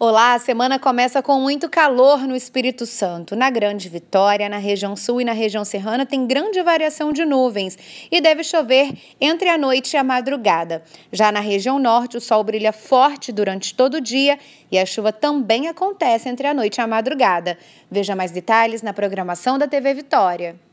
Olá, a semana começa com muito calor no Espírito Santo. Na Grande Vitória, na região sul e na região serrana, tem grande variação de nuvens e deve chover entre a noite e a madrugada. Já na região norte, o sol brilha forte durante todo o dia e a chuva também acontece entre a noite e a madrugada. Veja mais detalhes na programação da TV Vitória.